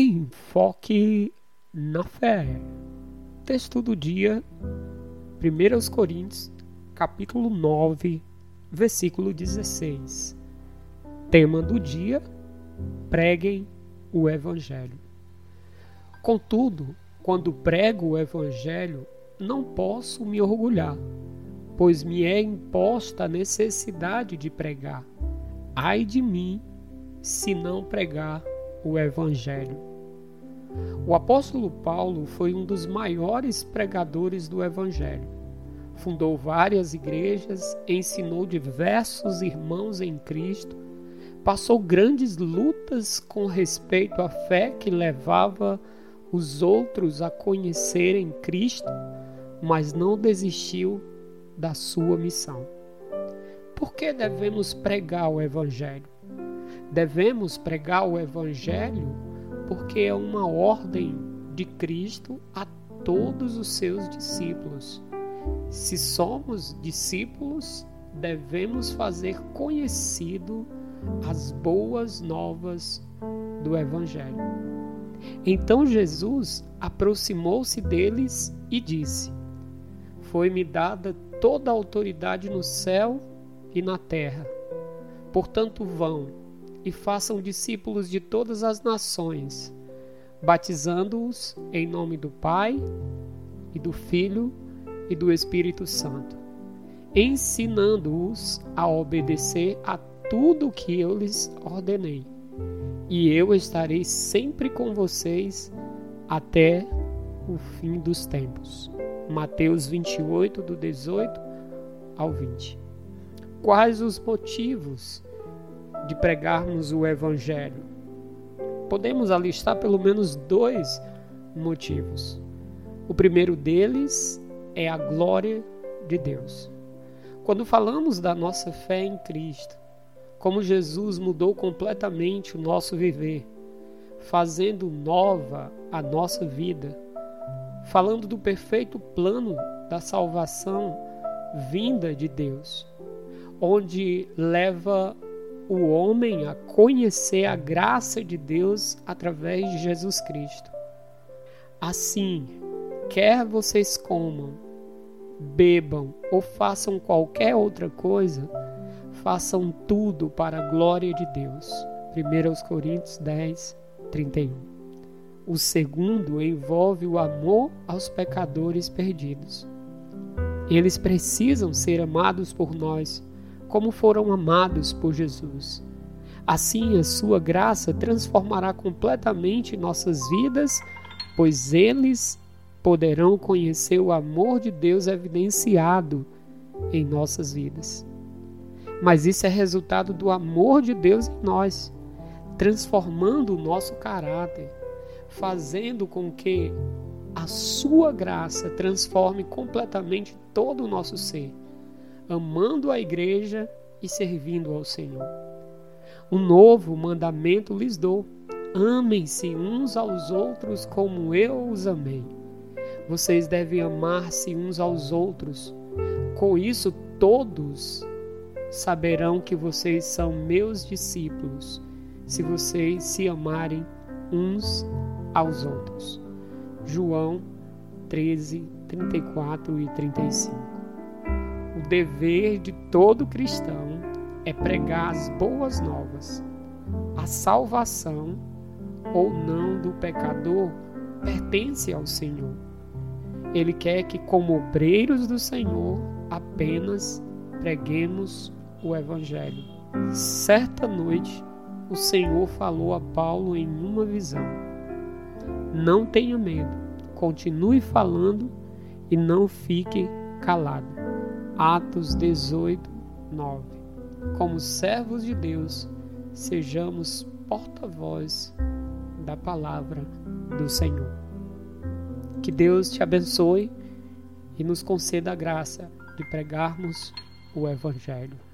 Enfoque na fé. Texto do dia, 1 Coríntios, capítulo 9, versículo 16. Tema do dia: preguem o Evangelho. Contudo, quando prego o Evangelho, não posso me orgulhar, pois me é imposta a necessidade de pregar. Ai de mim se não pregar o Evangelho. O apóstolo Paulo foi um dos maiores pregadores do Evangelho. Fundou várias igrejas, ensinou diversos irmãos em Cristo, passou grandes lutas com respeito à fé que levava os outros a conhecerem Cristo, mas não desistiu da sua missão. Por que devemos pregar o Evangelho? Devemos pregar o Evangelho porque é uma ordem de Cristo a todos os seus discípulos. Se somos discípulos, devemos fazer conhecido as boas novas do Evangelho. Então Jesus aproximou-se deles e disse: Foi-me dada toda a autoridade no céu e na terra. Portanto, vão e façam discípulos de todas as nações, batizando-os em nome do Pai e do Filho e do Espírito Santo, ensinando-os a obedecer a tudo o que eu lhes ordenei. E eu estarei sempre com vocês até o fim dos tempos. Mateus 28, do 18 ao 20. Quais os motivos de pregarmos o Evangelho? Podemos alistar pelo menos dois motivos. O primeiro deles é a glória de Deus. Quando falamos da nossa fé em Cristo, como Jesus mudou completamente o nosso viver, fazendo nova a nossa vida, falando do perfeito plano da salvação vinda de Deus, onde leva o homem a conhecer a graça de Deus através de Jesus Cristo. Assim, quer vocês comam, bebam ou façam qualquer outra coisa, façam tudo para a glória de Deus. 1 Coríntios 10, 31. O segundo envolve o amor aos pecadores perdidos. Eles precisam ser amados por nós como foram amados por Jesus. Assim, a sua graça transformará completamente nossas vidas, pois eles poderão conhecer o amor de Deus evidenciado em nossas vidas. Mas isso é resultado do amor de Deus em nós, transformando o nosso caráter, fazendo com que a sua graça transforme completamente todo o nosso ser amando a igreja e servindo ao Senhor. Um novo mandamento lhes dou: amem-se uns aos outros como eu os amei. Vocês devem amar-se uns aos outros. Com isso, todos saberão que vocês são meus discípulos, se vocês se amarem uns aos outros. João 13, 34 e 35. O dever de todo cristão é pregar as boas novas. A salvação ou não do pecador pertence ao Senhor. Ele quer que, como obreiros do Senhor, apenas preguemos o Evangelho. Certa noite, o Senhor falou a Paulo em uma visão: Não tenha medo, continue falando e não fique calado. Atos 18, 9. Como servos de Deus, sejamos porta-voz da palavra do Senhor. Que Deus te abençoe e nos conceda a graça de pregarmos o Evangelho.